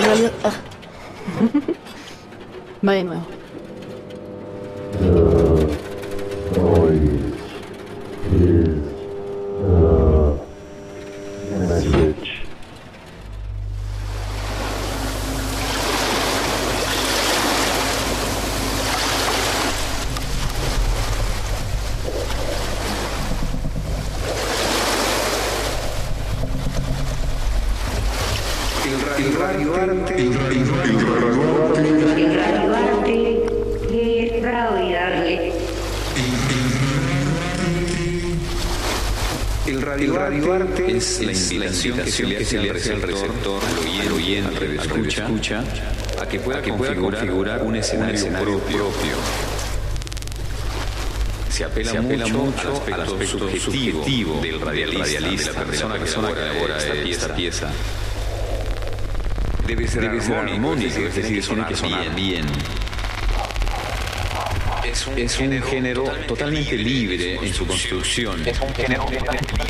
realidad. ah. Va de nuevo. Que se le hace al receptor, al oyente, al escucha, a que pueda configurar un escenario propio. Se apela, mucho, al aspecto subjetivo del radialista, de la persona que elabora esta pieza. Debe ser, armónico, es decir, tiene que sonar bien. Es un, género totalmente libre en su construcción. Es un género totalmente libre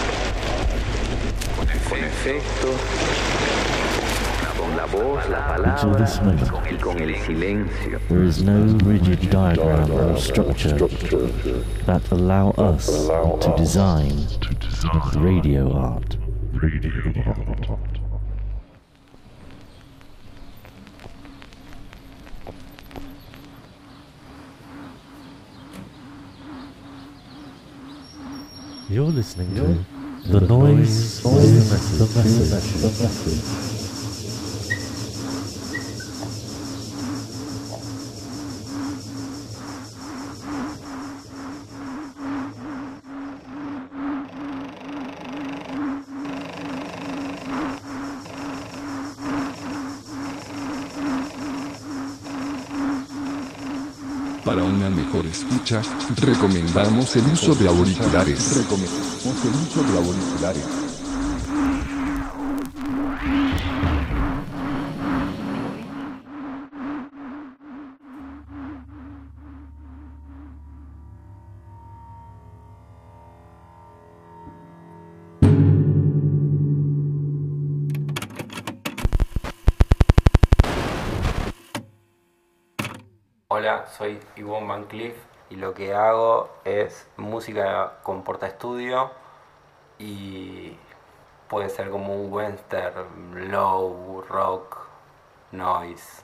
con efecto, con la voz, la Until palabra this moment, y con el silencio. there is no rigid diagram or structure that allow us to design radio art. You're listening to do 2 ao 6. Escucha, recomendamos el uso de auriculares. Recomendamos el uso de auriculares. Hola, soy Yvonne Van Cleef y lo que hago es música con portaestudio y puede ser como un western, low, rock, noise.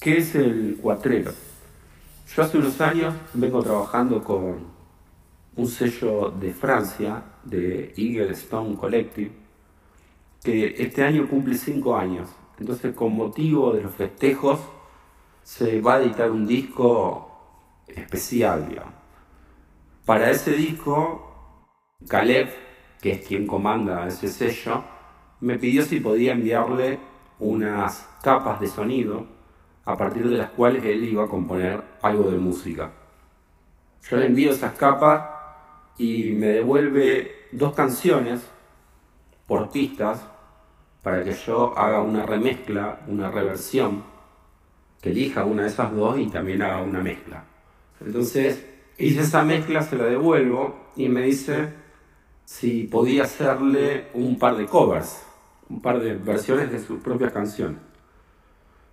¿Qué es el cuatrero? Yo hace unos años vengo trabajando con un sello de Francia, de Eagle Stone Collective, que este año cumple cinco años. Entonces, con motivo de los festejos, se va a editar un disco especial. Para ese disco, Caleb, que es quien comanda ese sello, me pidió si podía enviarle unas capas de sonido a partir de las cuales él iba a componer algo de música. Yo le envío esas capas y me devuelve dos canciones por pistas para que yo haga una remezcla, una reversión, que elija una de esas dos y también haga una mezcla. Entonces hice esa mezcla, se la devuelvo y me dice si podía hacerle un par de covers, un par de versiones de sus propias canciones.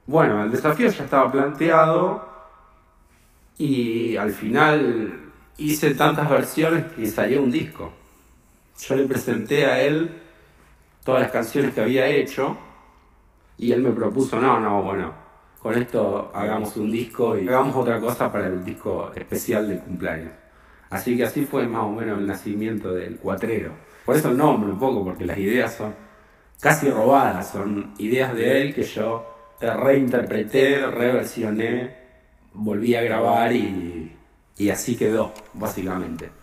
Bueno, el desafío ya estaba planteado y al final hice tantas versiones que salió un disco. Yo le presenté a él todas las canciones que había hecho y él me propuso, no, no, bueno, con esto hagamos un disco y hagamos otra cosa para el disco especial del cumpleaños. Así que así fue más o menos el nacimiento del cuatrero. Por eso el nombre un poco, porque las ideas son casi robadas, son ideas de él que yo reinterpreté, reversioné, volví a grabar y, y así quedó, básicamente.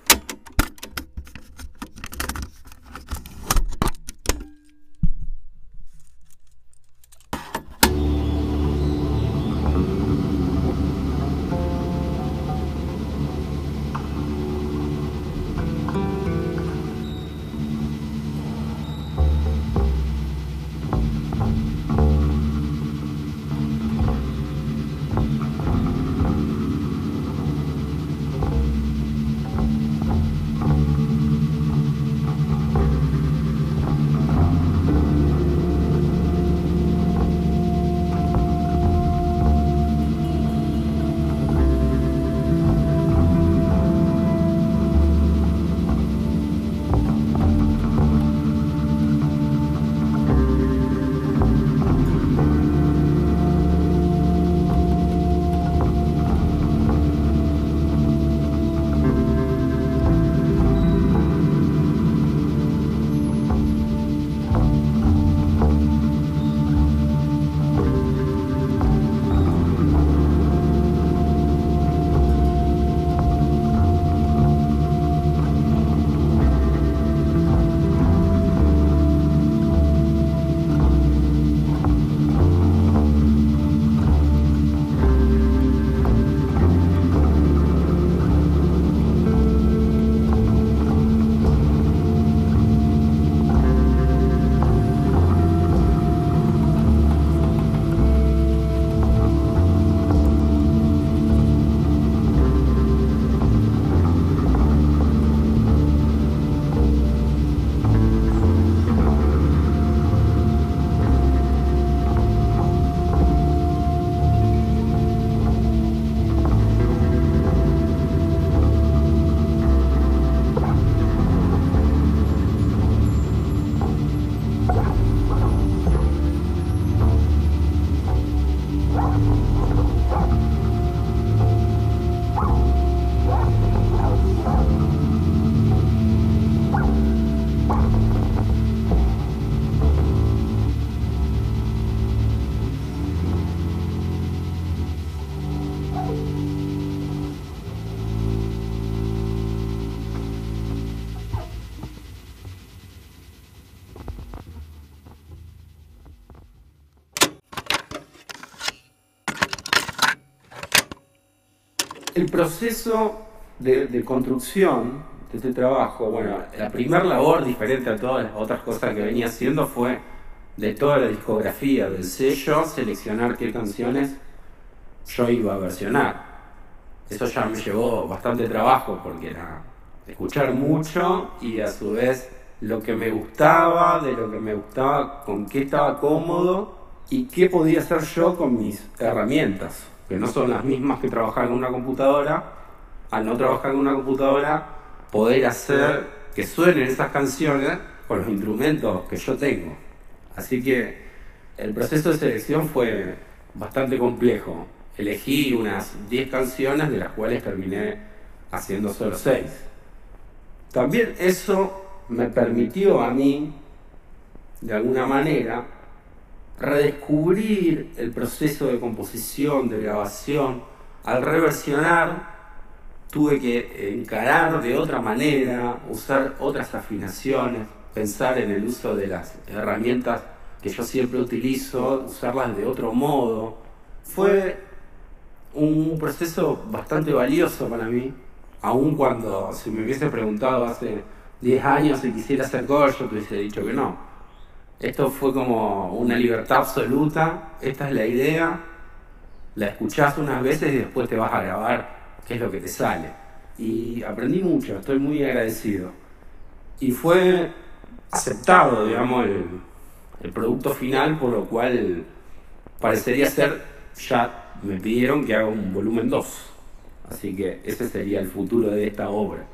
Proceso de, construcción de este trabajo, bueno, la primera labor, diferente a todas las otras cosas que venía haciendo, fue de toda la discografía del sello, seleccionar qué canciones yo iba a versionar. Eso ya me llevó bastante trabajo porque era escuchar mucho y a su vez lo que me gustaba, de lo que me gustaba, con qué estaba cómodo y qué podía hacer yo con mis herramientas que no son las mismas que trabajar con una computadora, al no trabajar con una computadora, poder hacer que suenen esas canciones con los instrumentos que yo tengo. Así que el proceso de selección fue bastante complejo. Elegí unas 10 canciones de las cuales terminé haciendo solo 6. También eso me permitió a mí, de alguna manera, redescubrir el proceso de composición, de grabación. Al reversionar, tuve que encarar de otra manera, usar otras afinaciones, pensar en el uso de las herramientas que yo siempre utilizo, usarlas de otro modo. Fue un proceso bastante valioso para mí, aun cuando si me hubiese preguntado hace 10 años si quisiera hacer cover, yo te hubiese dicho que no. Esto fue como una libertad absoluta, esta es la idea, la escuchás unas veces y después te vas a grabar qué es lo que te sale. Y aprendí mucho, estoy muy agradecido. Y fue aceptado, digamos, el, el producto final, por lo cual parecería ser, ya me pidieron que haga un volumen 2. Así que ese sería el futuro de esta obra.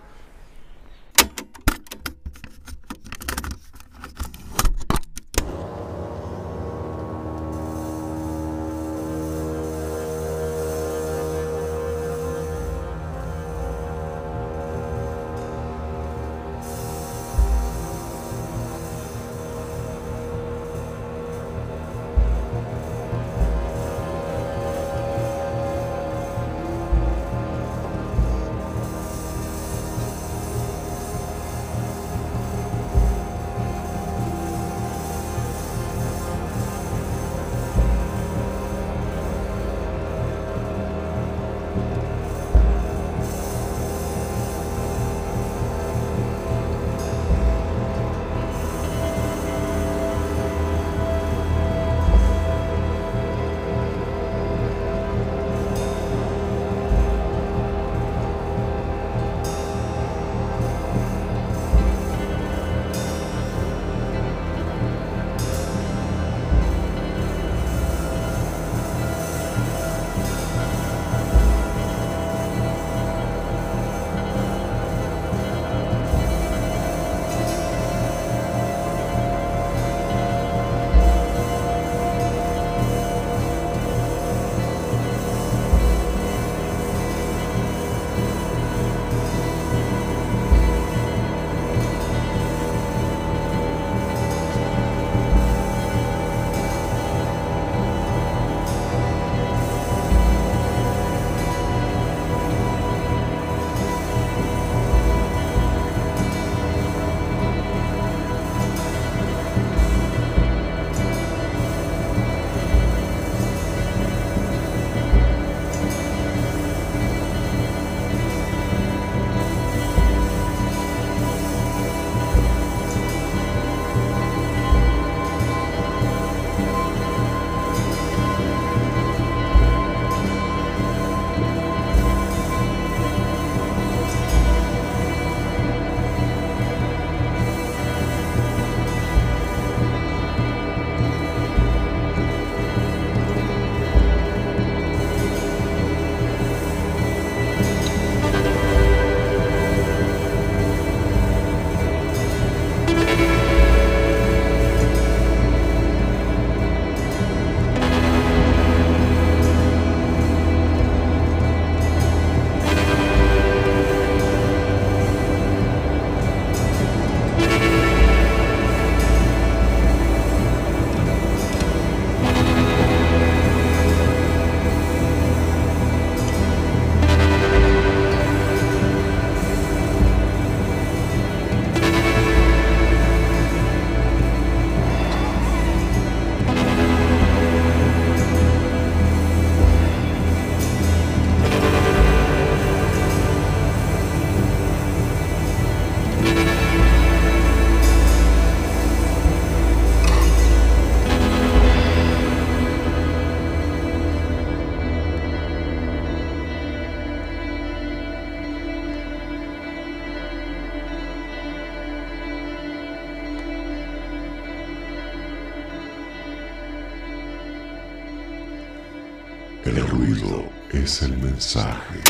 Es el mensaje.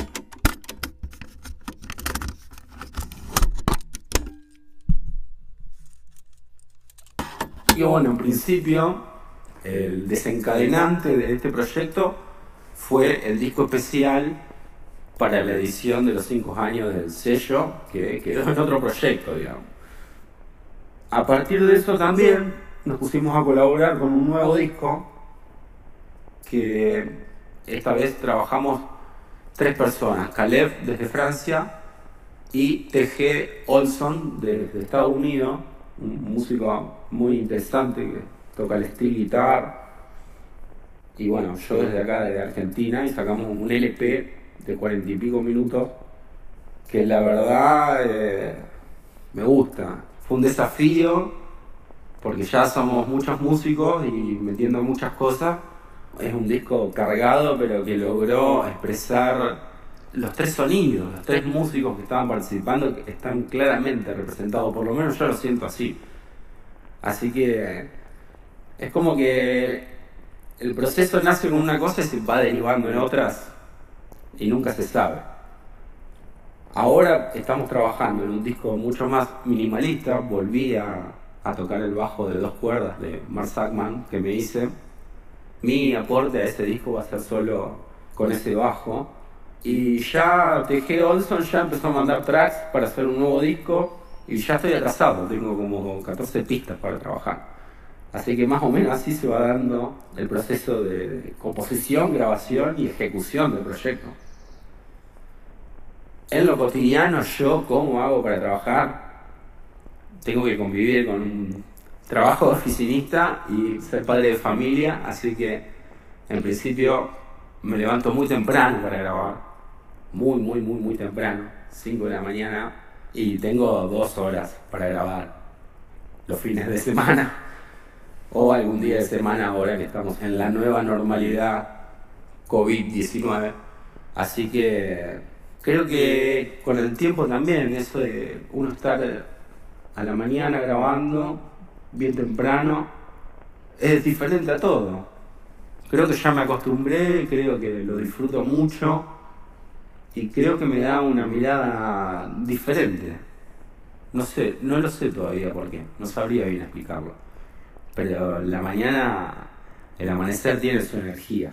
Y bueno, en principio el desencadenante de este proyecto fue el disco especial para la edición de los cinco años del sello, que quedó en otro proyecto, digamos. A partir de eso también nos pusimos a colaborar con un nuevo disco, que esta vez trabajamos tres personas, Caleb desde Francia y TG Olson desde Estados Unidos, un músico muy interesante que toca el steel guitar. Y bueno, yo desde acá, desde Argentina, y sacamos un LP de cuarenta y pico minutos que la verdad eh, me gusta. Fue un desafío porque ya somos muchos músicos y metiendo muchas cosas. Es un disco cargado, pero que logró expresar los tres sonidos, los tres músicos que estaban participando están claramente representados, por lo menos yo lo siento así. Así que es como que el proceso nace con una cosa y se va derivando en otras y nunca se sabe. Ahora estamos trabajando en un disco mucho más minimalista, volví a, tocar el bajo de dos cuerdas de Mark Sackman que me hice. Mi aporte a ese disco va a ser solo con ese bajo y ya TG Olson ya empezó a mandar tracks para hacer un nuevo disco y ya estoy atrasado, tengo como 14 pistas para trabajar. Así que más o menos así se va dando el proceso de composición, grabación y ejecución del proyecto. En lo cotidiano, yo, ¿cómo hago para trabajar? Tengo que convivir con un trabajo de oficinista y ser padre de familia, así que en principio me levanto muy temprano para grabar muy, muy, muy, muy temprano, 5 de la mañana, y tengo dos horas para grabar los fines de semana o algún día de semana ahora que estamos en la nueva normalidad COVID-19. Así que creo que con el tiempo también, eso de uno estar a la mañana grabando bien temprano, es diferente a todo. Creo que ya me acostumbré, creo que lo disfruto mucho y creo que me da una mirada diferente. No sé, no lo sé todavía por qué, no sabría bien explicarlo. Pero la mañana, el amanecer tiene su energía.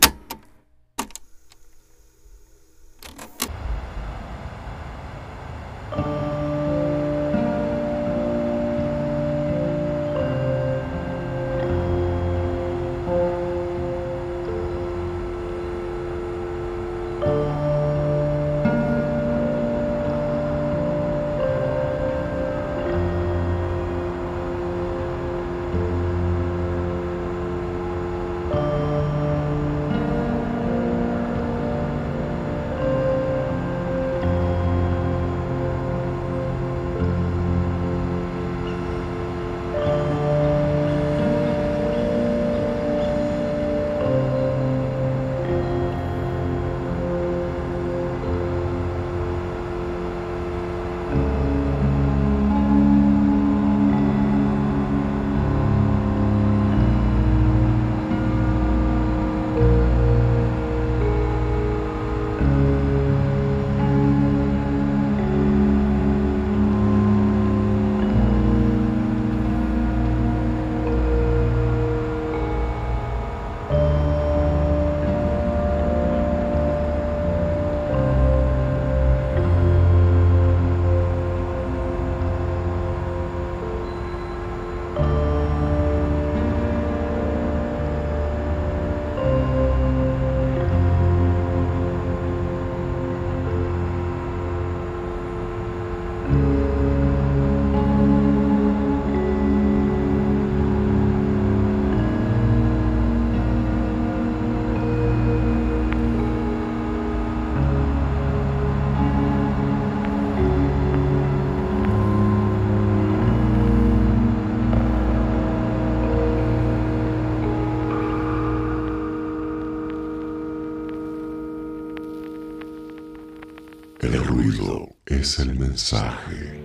Mensaje.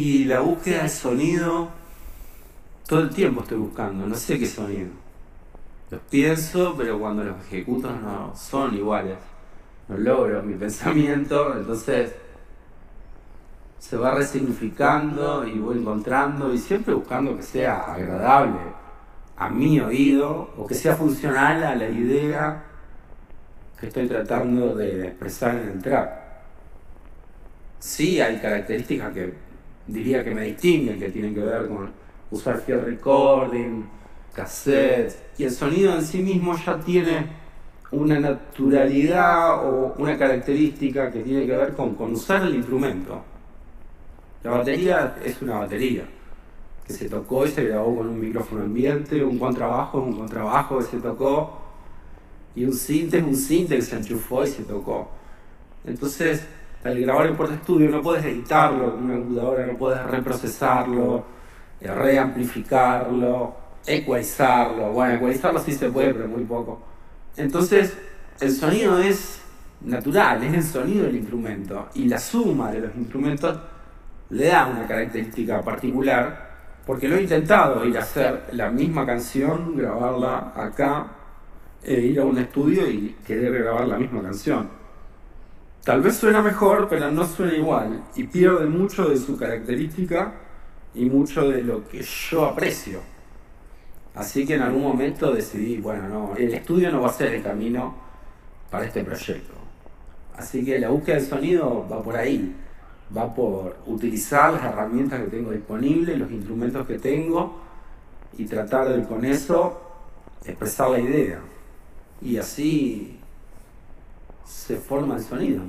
Y la búsqueda de sonido, todo el tiempo estoy buscando, no sé qué sonido. Los pienso, pero cuando los ejecuto no son iguales. No logro mi pensamiento, entonces se va resignificando y voy encontrando y siempre buscando que sea agradable a mi oído o que sea funcional a la idea que estoy tratando de expresar en el trap. Sí hay características que diría que me distinguen, que tienen que ver con usar field recording, cassette, y el sonido en sí mismo ya tiene una naturalidad o una característica que tiene que ver con, usar el instrumento. La batería es una batería que se tocó y se grabó con un micrófono ambiente, un contrabajo es un contrabajo que se tocó y un sinte es un sinte que se enchufó y se tocó. Entonces, al grabar en Puerto Estudio no puedes editarlo con una computadora, no puedes reprocesarlo, eh, reamplificarlo, ecualizarlo. Bueno, ecualizarlo sí se puede, pero muy poco. Entonces, el sonido es natural, es el sonido del instrumento y la suma de los instrumentos le da una característica particular porque lo he intentado ir a hacer la misma canción, grabarla acá, e ir a un estudio y querer grabar la misma canción. Tal vez suena mejor, pero no suena igual y pierde mucho de su característica y mucho de lo que yo aprecio. Así que en algún momento decidí, bueno, no, el estudio no va a ser el camino para este proyecto. Así que la búsqueda del sonido va por ahí va por utilizar las herramientas que tengo disponibles, los instrumentos que tengo y tratar de con eso expresar la idea. Y así se forma el sonido.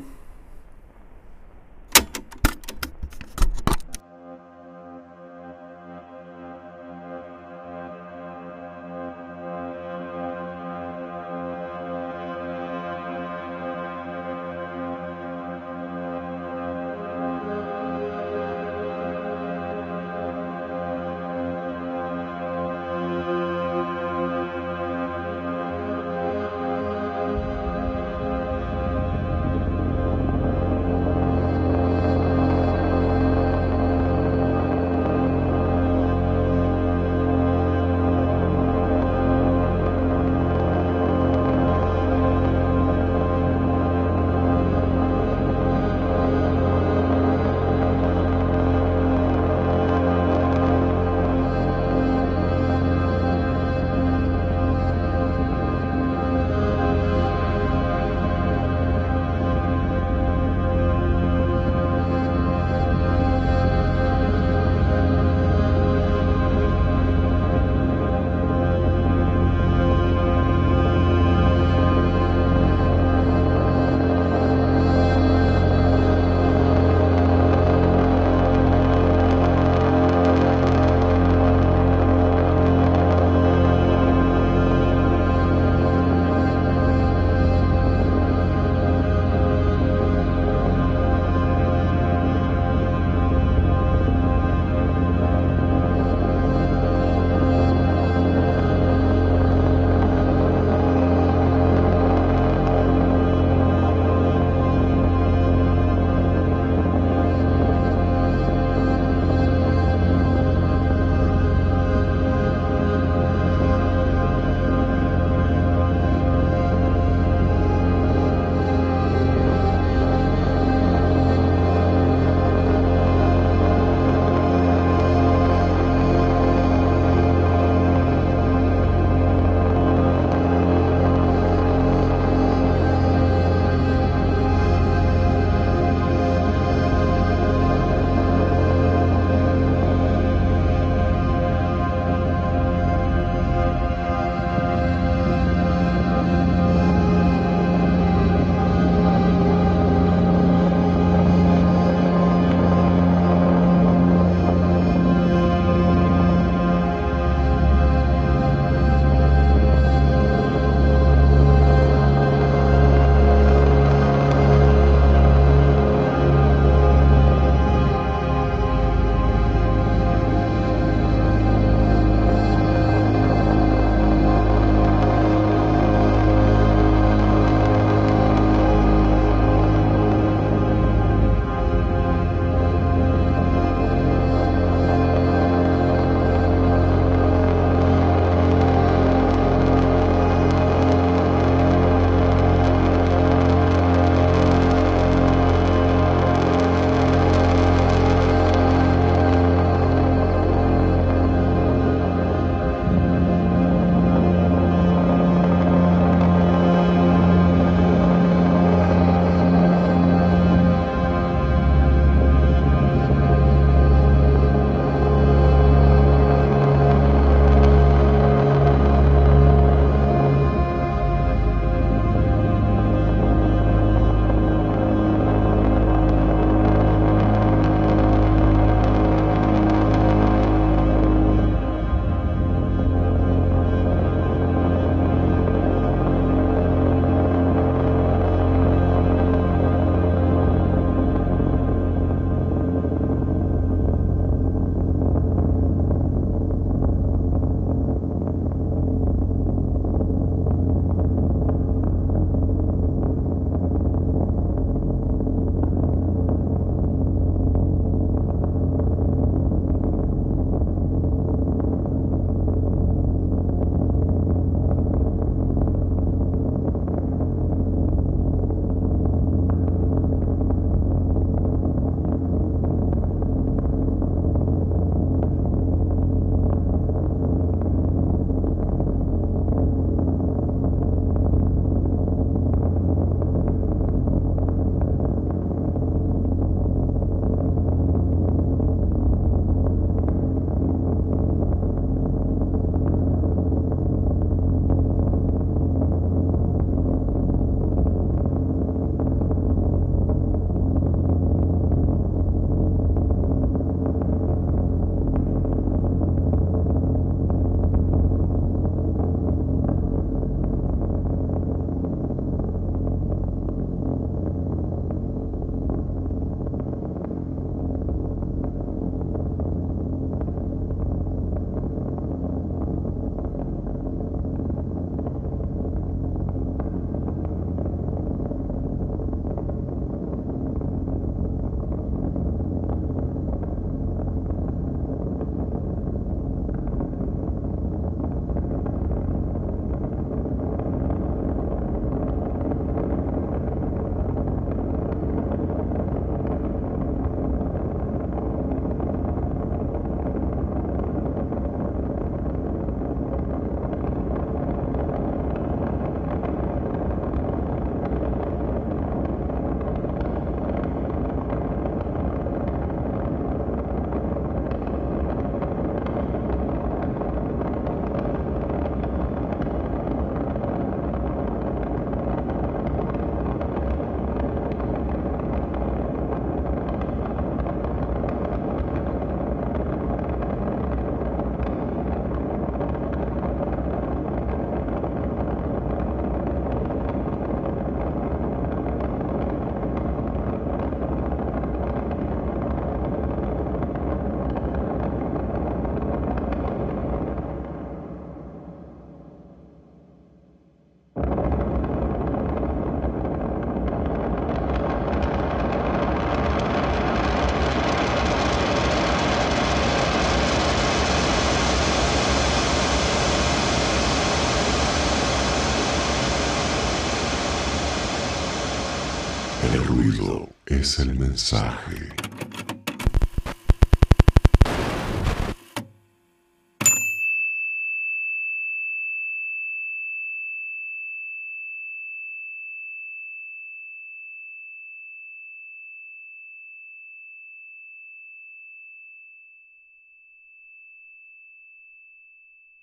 Ruido es el mensaje.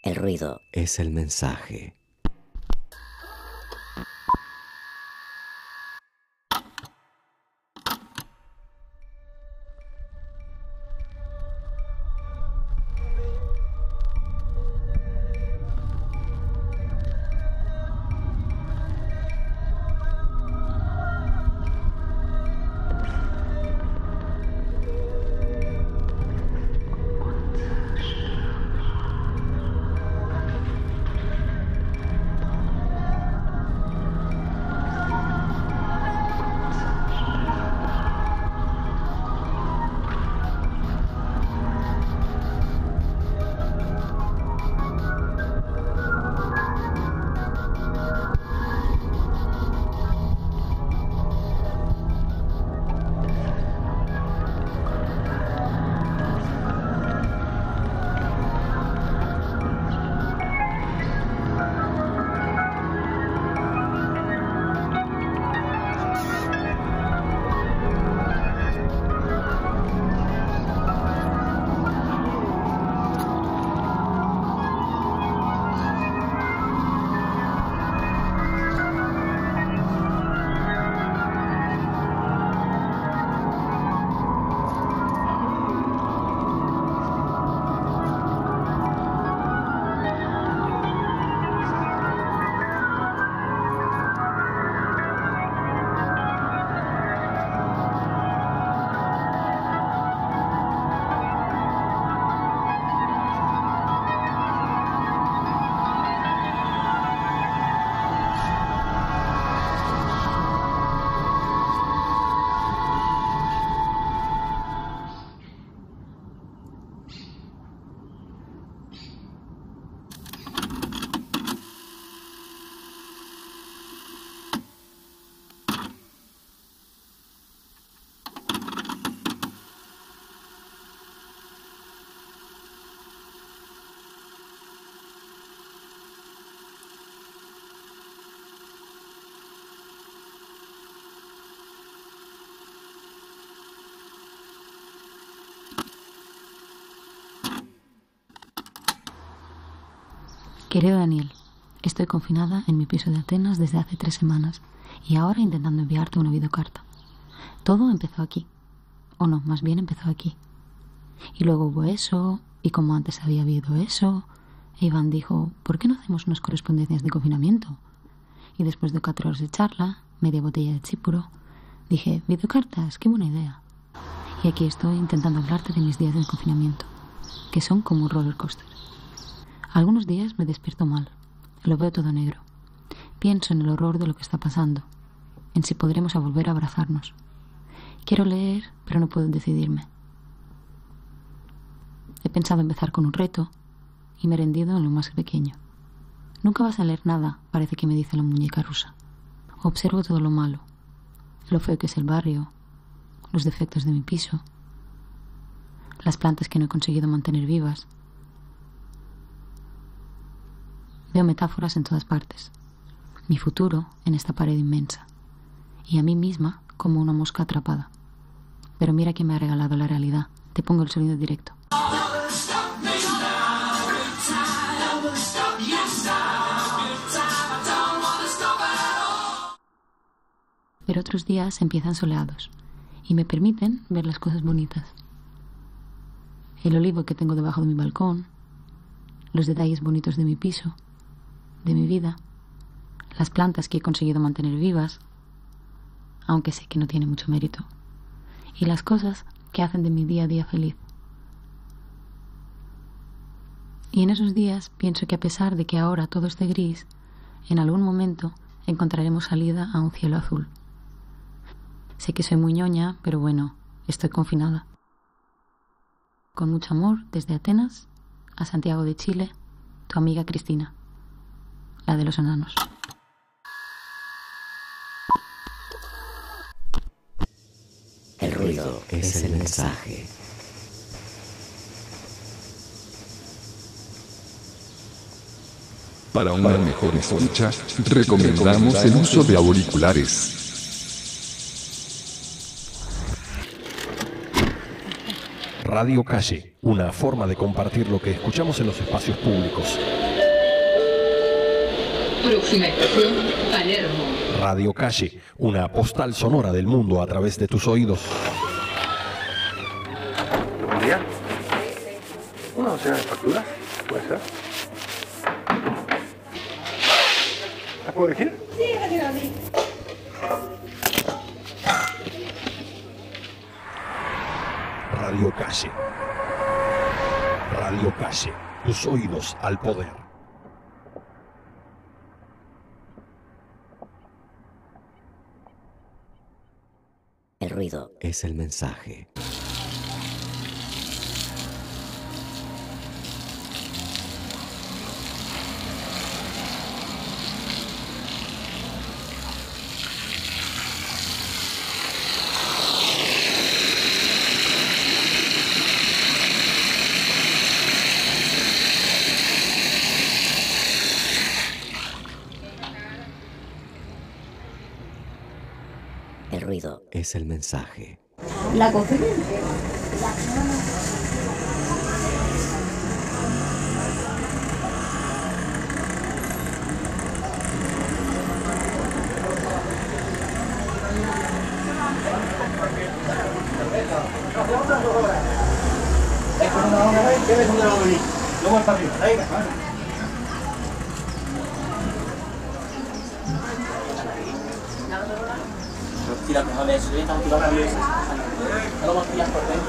El ruido es el mensaje. Querido Daniel, estoy confinada en mi piso de Atenas desde hace tres semanas y ahora intentando enviarte una videocarta. Todo empezó aquí. O no, más bien empezó aquí. Y luego hubo eso, y como antes había habido eso, Iván dijo, ¿por qué no hacemos unas correspondencias de confinamiento? Y después de cuatro horas de charla, media botella de chipuro, dije, videocartas, qué buena idea. Y aquí estoy intentando hablarte de mis días de confinamiento, que son como un roller coaster. Algunos días me despierto mal, lo veo todo negro. Pienso en el horror de lo que está pasando, en si podremos volver a abrazarnos. Quiero leer, pero no puedo decidirme. He pensado empezar con un reto y me he rendido en lo más pequeño. Nunca vas a leer nada, parece que me dice la muñeca rusa. Observo todo lo malo, lo feo que es el barrio, los defectos de mi piso, las plantas que no he conseguido mantener vivas, Veo metáforas en todas partes. Mi futuro en esta pared inmensa. Y a mí misma como una mosca atrapada. Pero mira que me ha regalado la realidad. Te pongo el sonido directo. Pero otros días empiezan soleados y me permiten ver las cosas bonitas. El olivo que tengo debajo de mi balcón, los detalles bonitos de mi piso, de mi vida, las plantas que he conseguido mantener vivas, aunque sé que no tiene mucho mérito, y las cosas que hacen de mi día a día feliz. Y en esos días pienso que a pesar de que ahora todo esté gris, en algún momento encontraremos salida a un cielo azul. Sé que soy muy ñoña, pero bueno, estoy confinada. Con mucho amor, desde Atenas a Santiago de Chile, tu amiga Cristina la de los enanos. ruido es el mensaje. Para una mejor escucha, recomendamos el uso de auriculares. Radio Calle, una forma de compartir lo que escuchamos en los espacios públicos. Próxima estación, Palermo. Radio Calle, una postal sonora del mundo a través de tus oídos. Buen día. ¿Una docena de facturas? ¿Puede ser? ¿Las puedo elegir? Sí, sí. Radio Calle. Radio Calle, tus oídos al poder. Ruido es el mensaje. El ruido es el mensaje. La conferencia. tidak berhamil kalau mau pilih korban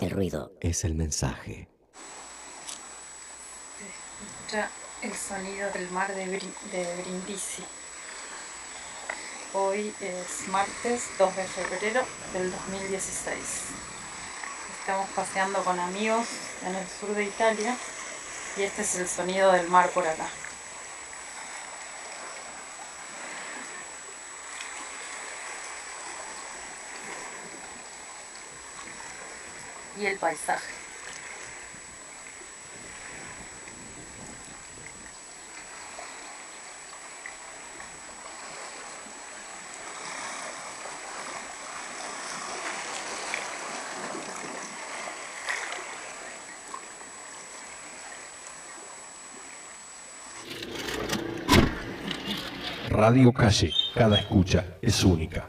El ruido es el mensaje. escucha el sonido del mar de, de Brindisi. Hoy es martes 2 de febrero del 2016. Estamos paseando con amigos en el sur de Italia y este es el sonido del mar por acá. Y el paisaje. Radio Calle, cada escucha es única.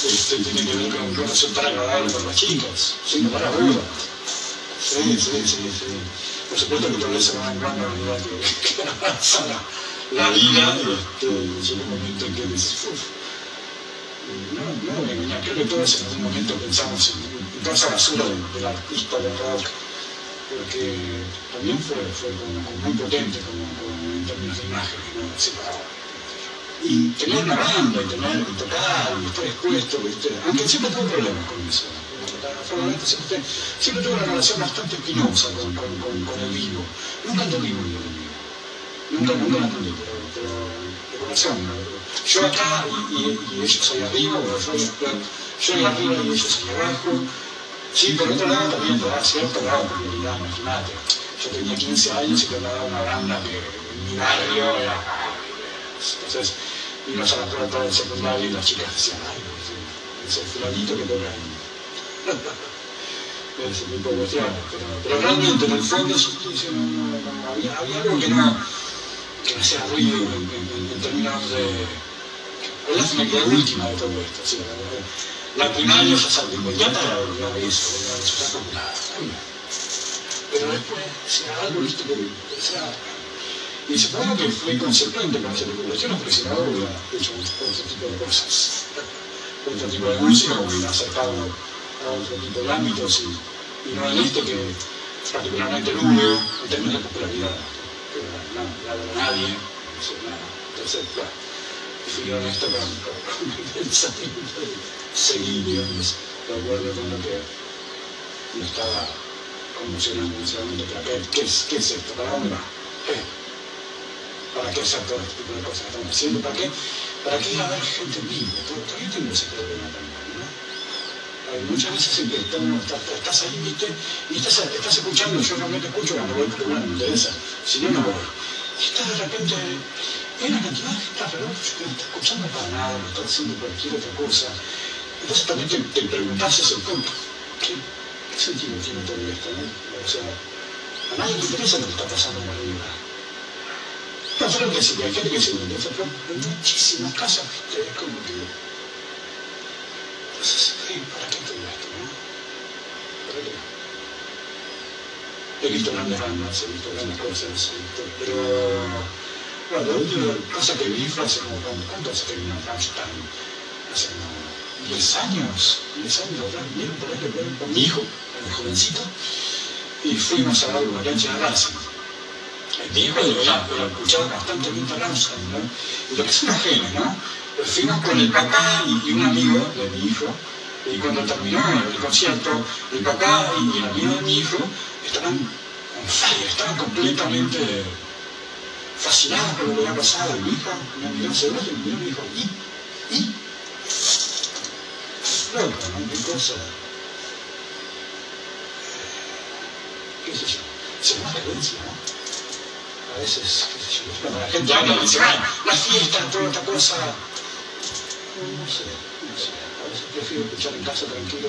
que este de que que en tiene que ver con que uno sea tan agradable con las chicas, sin lugar a dudas. Sí, sí, sí, sí. Por supuesto que vez se va en gran realidad que, que avanza la, la vida, este, llega un momento en que dices, uff, no, no, engañar, creo que todos en algún momento pensamos en, en toda esa basura del, del artista del rock, porque también fue, fue como, como muy potente como, como en términos de imagen, ¿no? separado. Y tener una banda, y tener y tocar, y estar expuesto, ¿viste? aunque siempre tuve problemas con eso. Probablemente siempre, siempre tuve una relación bastante espinosa con, con, con, con el vivo. Nunca el vivo. Nunca, nunca lo entendí, pero, pero. ¿no? Yo acá y, y, y ellos ahí arriba, yo, yo ahí arriba y ellos ahí abajo. Sí, por otro lado también te da cierto grado de prioridad, imagínate. Yo tenía 15 años y tocaba una banda que mi barrio era... Entonces, ibas a la puerta del secundario y las chicas decían, ay, ese fulanito que toca ahí. ese tipo. Pero, realmente, en el fondo, había, había algo que no, que no ruido en, términos de. ¿Cuál es la última de todo esto? Sí, la, la primaria inmediata, la, la hizo, la la después, si era algo, viste, que, o sea, y supongo que fui consecuente con cuestiones, porque si no, hubiera hecho otro tipo de cosas. Otro tipo de música, hubiera acercado a otro tipo de ámbitos y, y no en este que particularmente no hubo en términos de popularidad. Que no, no, nadie, no sé, nada. Entonces, bueno, fui honesto con, con, mi pensamiento de seguir, digamos, de acuerdo con lo que me estaba conmocionando en ese momento. Pero, ¿qué, qué, es, ¿Qué es esto? ¿Para dónde va? ¿Para qué hacer todo este tipo de cosas que estamos haciendo? ¿Para qué, para qué haber gente en vivo? Porque Todavía tengo ese problema también, ¿no? Muchas veces que estamos- estás, estás ahí, ¿viste? Y estás, estás escuchando, yo realmente escucho cuando voy, porque bueno, me interesa, si no, no voy. Y estás de repente, hay una cantidad de gente alrededor que no está escuchando para nada, no está haciendo cualquier otra cosa. Entonces también te, te preguntás punto, ¿qué, qué sentido tiene todo esto, no? O sea, a nadie le interesa lo que está pasando en la vida. No creo que hay gente que se interesa, pero en muchísimos casos, ¿viste? Es como que... Entonces, ¿para qué todo esto, no? ¿Para qué? He visto grandes bandas, he visto grandes cosas, he visto, pero... Bueno, la última cosa que vi fue hace como, ¿cuánto vino a Rammstein? Hace como 10 años, 10 años atrás, vinieron por ahí con, mi hijo, el jovencito, y fuimos a ver una cancha de Racing. Hijo lo había lo escuchaba constantemente a Rammstein, ¿no? Y lo que es una genia, ¿no? Fuimos con el papá y, un amigo de mi hijo, y cuando terminó el concierto, el papá y el amigo de mi hijo estaban on fire, estaban completamente fascinados por lo que había pasado. Mi hijo me miró se y me dijo, ¿y? ¿y? Loco, ¿no? Qué cosa. ¿Qué sé yo? Se llama creencia, ¿no? A veces, cuando la gente habla y dice, "Ay, la fiesta, toda esta cosa. No sé, no sé. A veces prefiero escuchar en casa tranquilo.